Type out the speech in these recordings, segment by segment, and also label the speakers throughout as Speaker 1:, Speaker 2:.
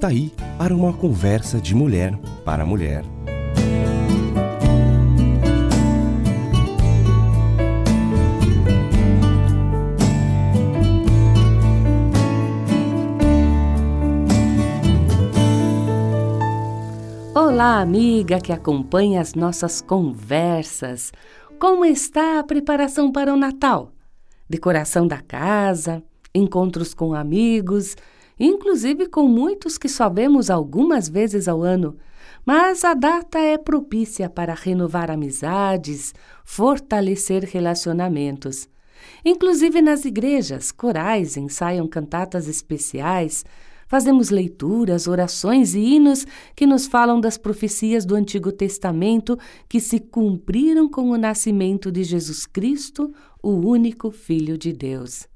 Speaker 1: Está aí para uma conversa de mulher para mulher.
Speaker 2: Olá, amiga que acompanha as nossas conversas. Como está a preparação para o Natal? Decoração da casa, encontros com amigos, inclusive com muitos que só vemos algumas vezes ao ano. Mas a data é propícia para renovar amizades, fortalecer relacionamentos. Inclusive nas igrejas, corais ensaiam cantatas especiais, fazemos leituras, orações e hinos que nos falam das profecias do Antigo Testamento que se cumpriram com o nascimento de Jesus Cristo, o único Filho de Deus.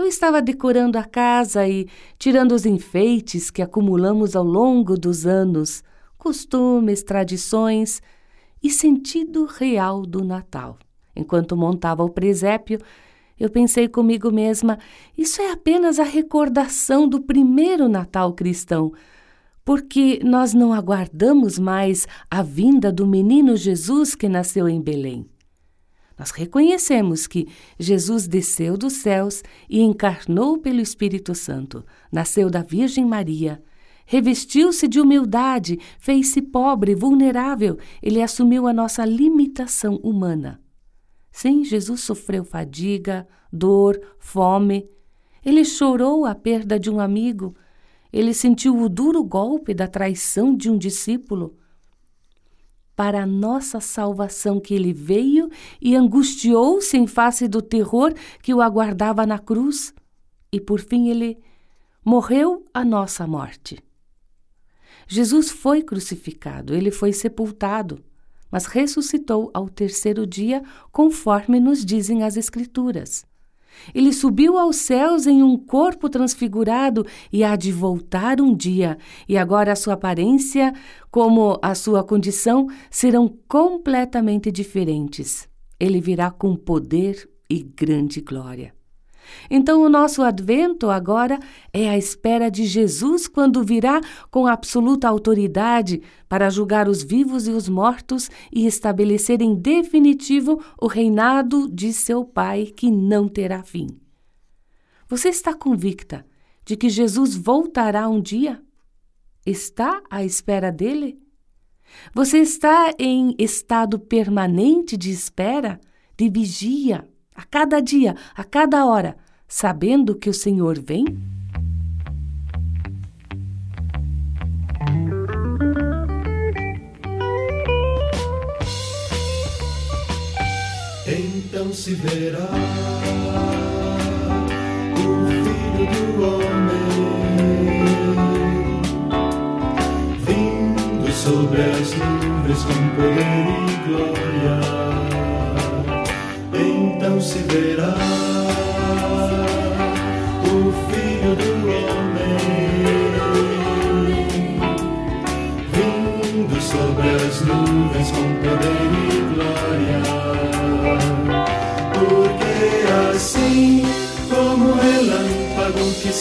Speaker 2: Eu estava decorando a casa e tirando os enfeites que acumulamos ao longo dos anos, costumes, tradições e sentido real do Natal. Enquanto montava o presépio, eu pensei comigo mesma: isso é apenas a recordação do primeiro Natal cristão, porque nós não aguardamos mais a vinda do menino Jesus que nasceu em Belém. Nós reconhecemos que Jesus desceu dos céus e encarnou pelo Espírito Santo, nasceu da Virgem Maria, revestiu-se de humildade, fez-se pobre, vulnerável, ele assumiu a nossa limitação humana. Sim, Jesus sofreu fadiga, dor, fome. Ele chorou a perda de um amigo. Ele sentiu o duro golpe da traição de um discípulo para a nossa salvação que ele veio e angustiou-se em face do terror que o aguardava na cruz, e por fim ele morreu a nossa morte. Jesus foi crucificado, ele foi sepultado, mas ressuscitou ao terceiro dia, conforme nos dizem as Escrituras. Ele subiu aos céus em um corpo transfigurado e há de voltar um dia, e agora a sua aparência, como a sua condição, serão completamente diferentes. Ele virá com poder e grande glória. Então, o nosso advento agora é a espera de Jesus quando virá com absoluta autoridade para julgar os vivos e os mortos e estabelecer em definitivo o reinado de seu Pai que não terá fim. Você está convicta de que Jesus voltará um dia? Está à espera dele? Você está em estado permanente de espera, de vigia? A cada dia, a cada hora, sabendo que o Senhor vem?
Speaker 3: Então se verá o Filho do Homem vindo sobre as nuvens com poder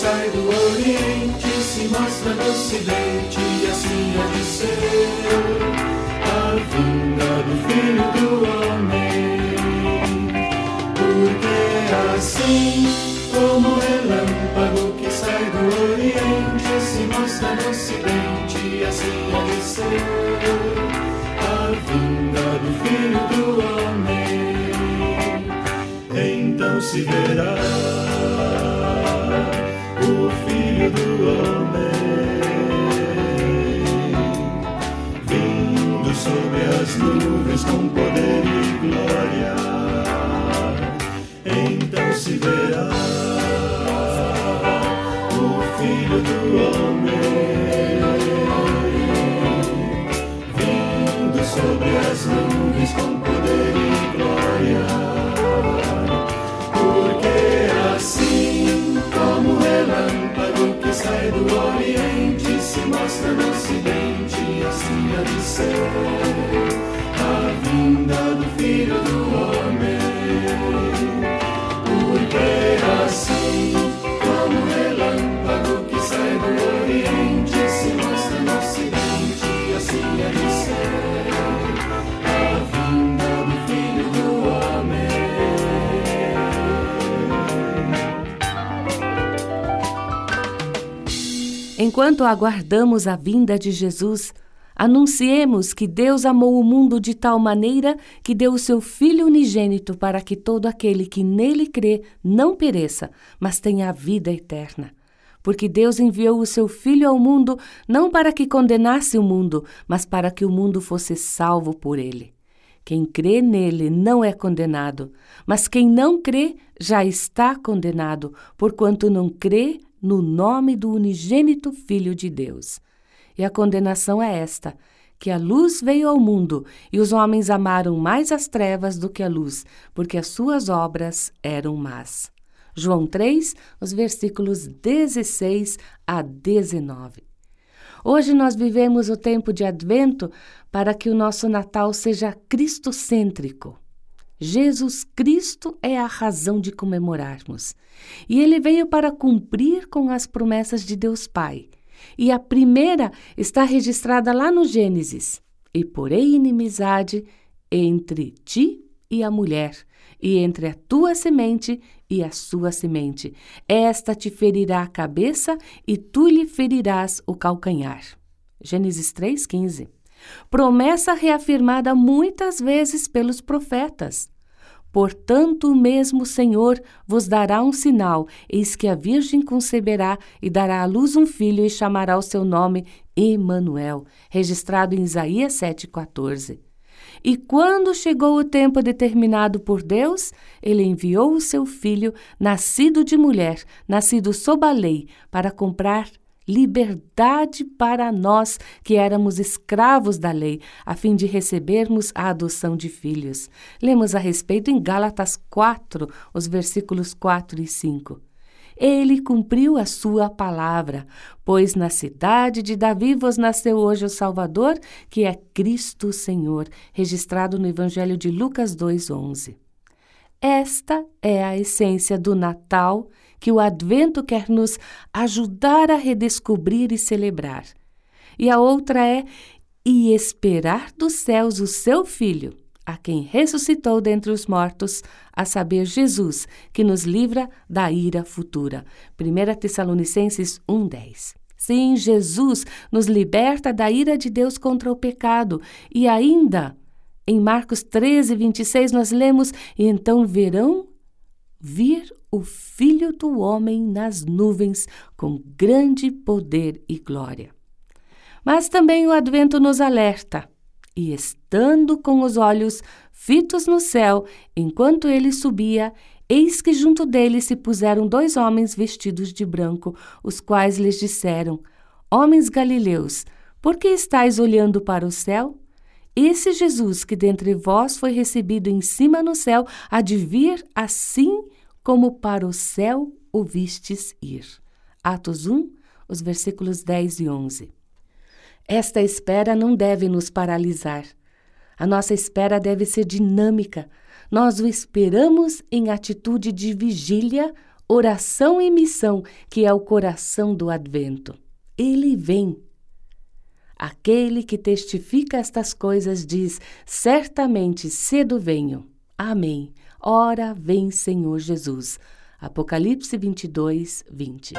Speaker 3: sai do Oriente se mostra no Ocidente, e assim há de ser a vinda do Filho do Homem. assim como o relâmpago que sai do Oriente se mostra no Ocidente, assim há de ser a vinda do Filho do Homem. Então se verá o Filho. do do Oriente se mostra no Ocidente, assim há de ser. A vinda
Speaker 2: Enquanto aguardamos a vinda de Jesus, anunciemos que Deus amou o mundo de tal maneira que deu o seu Filho unigênito para que todo aquele que nele crê não pereça, mas tenha a vida eterna. Porque Deus enviou o seu Filho ao mundo não para que condenasse o mundo, mas para que o mundo fosse salvo por ele. Quem crê nele não é condenado, mas quem não crê já está condenado, porquanto não crê no nome do unigênito Filho de Deus. E a condenação é esta: que a luz veio ao mundo e os homens amaram mais as trevas do que a luz, porque as suas obras eram más. João 3, os versículos 16 a 19. Hoje nós vivemos o tempo de advento para que o nosso Natal seja cristocêntrico. Jesus Cristo é a razão de comemorarmos. E ele veio para cumprir com as promessas de Deus Pai. E a primeira está registrada lá no Gênesis: E porei inimizade entre ti e a mulher, e entre a tua semente e a sua semente. Esta te ferirá a cabeça e tu lhe ferirás o calcanhar. Gênesis 3,15 promessa reafirmada muitas vezes pelos profetas. Portanto, o mesmo Senhor vos dará um sinal: eis que a Virgem conceberá e dará à luz um filho e chamará o seu nome Emanuel, registrado em Isaías 7,14. E quando chegou o tempo determinado por Deus, ele enviou o seu filho, nascido de mulher, nascido sob a lei, para comprar liberdade para nós que éramos escravos da lei, a fim de recebermos a adoção de filhos. Lemos a respeito em Gálatas 4, os versículos 4 e 5. Ele cumpriu a sua palavra, pois na cidade de Davi vos nasceu hoje o Salvador, que é Cristo Senhor, registrado no Evangelho de Lucas 2:11. Esta é a essência do Natal que o Advento quer nos ajudar a redescobrir e celebrar. E a outra é e esperar dos céus o seu Filho, a quem ressuscitou dentre os mortos, a saber, Jesus, que nos livra da ira futura. 1 Tessalonicenses 1,10. Sim, Jesus nos liberta da ira de Deus contra o pecado e ainda. Em Marcos 13, 26, nós lemos: E então verão vir o Filho do Homem nas nuvens com grande poder e glória. Mas também o Advento nos alerta, e estando com os olhos fitos no céu, enquanto ele subia, eis que junto dele se puseram dois homens vestidos de branco, os quais lhes disseram: Homens galileus, por que estáis olhando para o céu? Esse Jesus que dentre vós foi recebido em cima no céu, há de vir assim como para o céu o vistes ir. Atos 1, os versículos 10 e 11. Esta espera não deve nos paralisar. A nossa espera deve ser dinâmica. Nós o esperamos em atitude de vigília, oração e missão, que é o coração do advento. Ele vem. Aquele que testifica estas coisas diz: Certamente cedo venho. Amém. Ora, vem Senhor Jesus. Apocalipse 22, 20.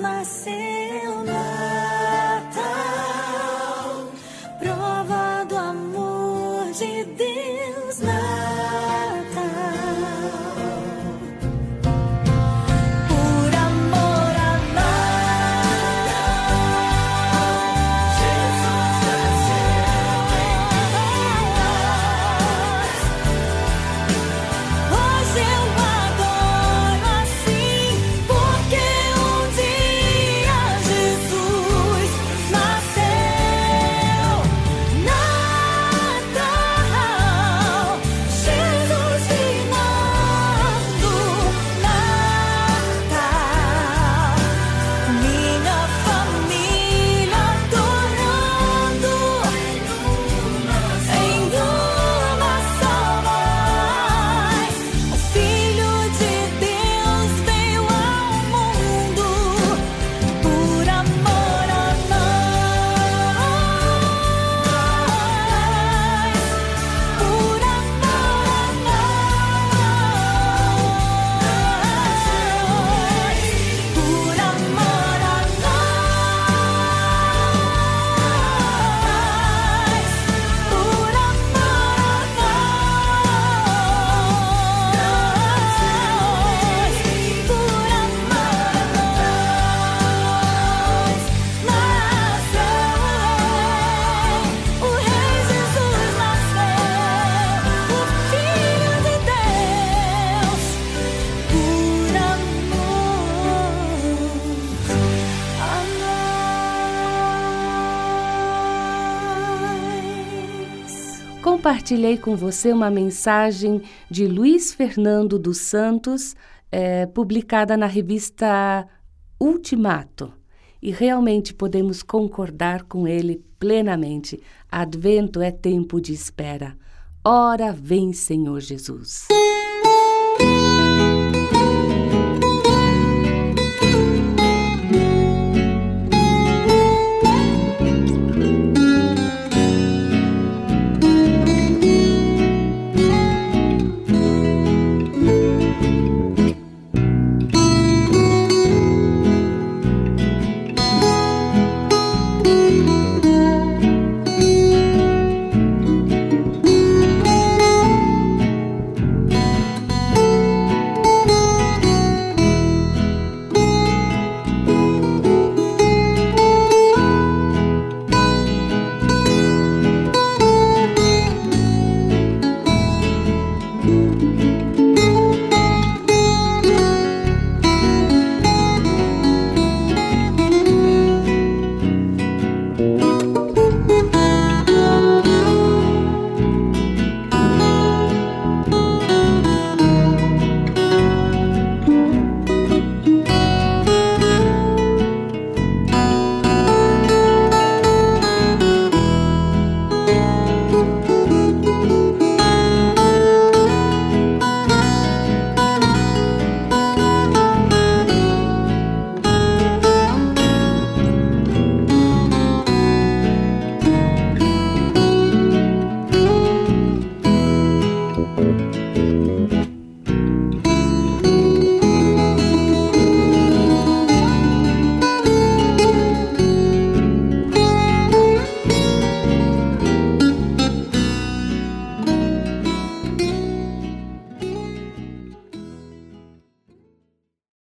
Speaker 4: nasceu compartilhei com você uma mensagem de Luiz Fernando dos Santos, é, publicada na revista Ultimato. E realmente podemos concordar com ele plenamente. Advento é tempo de espera. Ora vem, Senhor Jesus.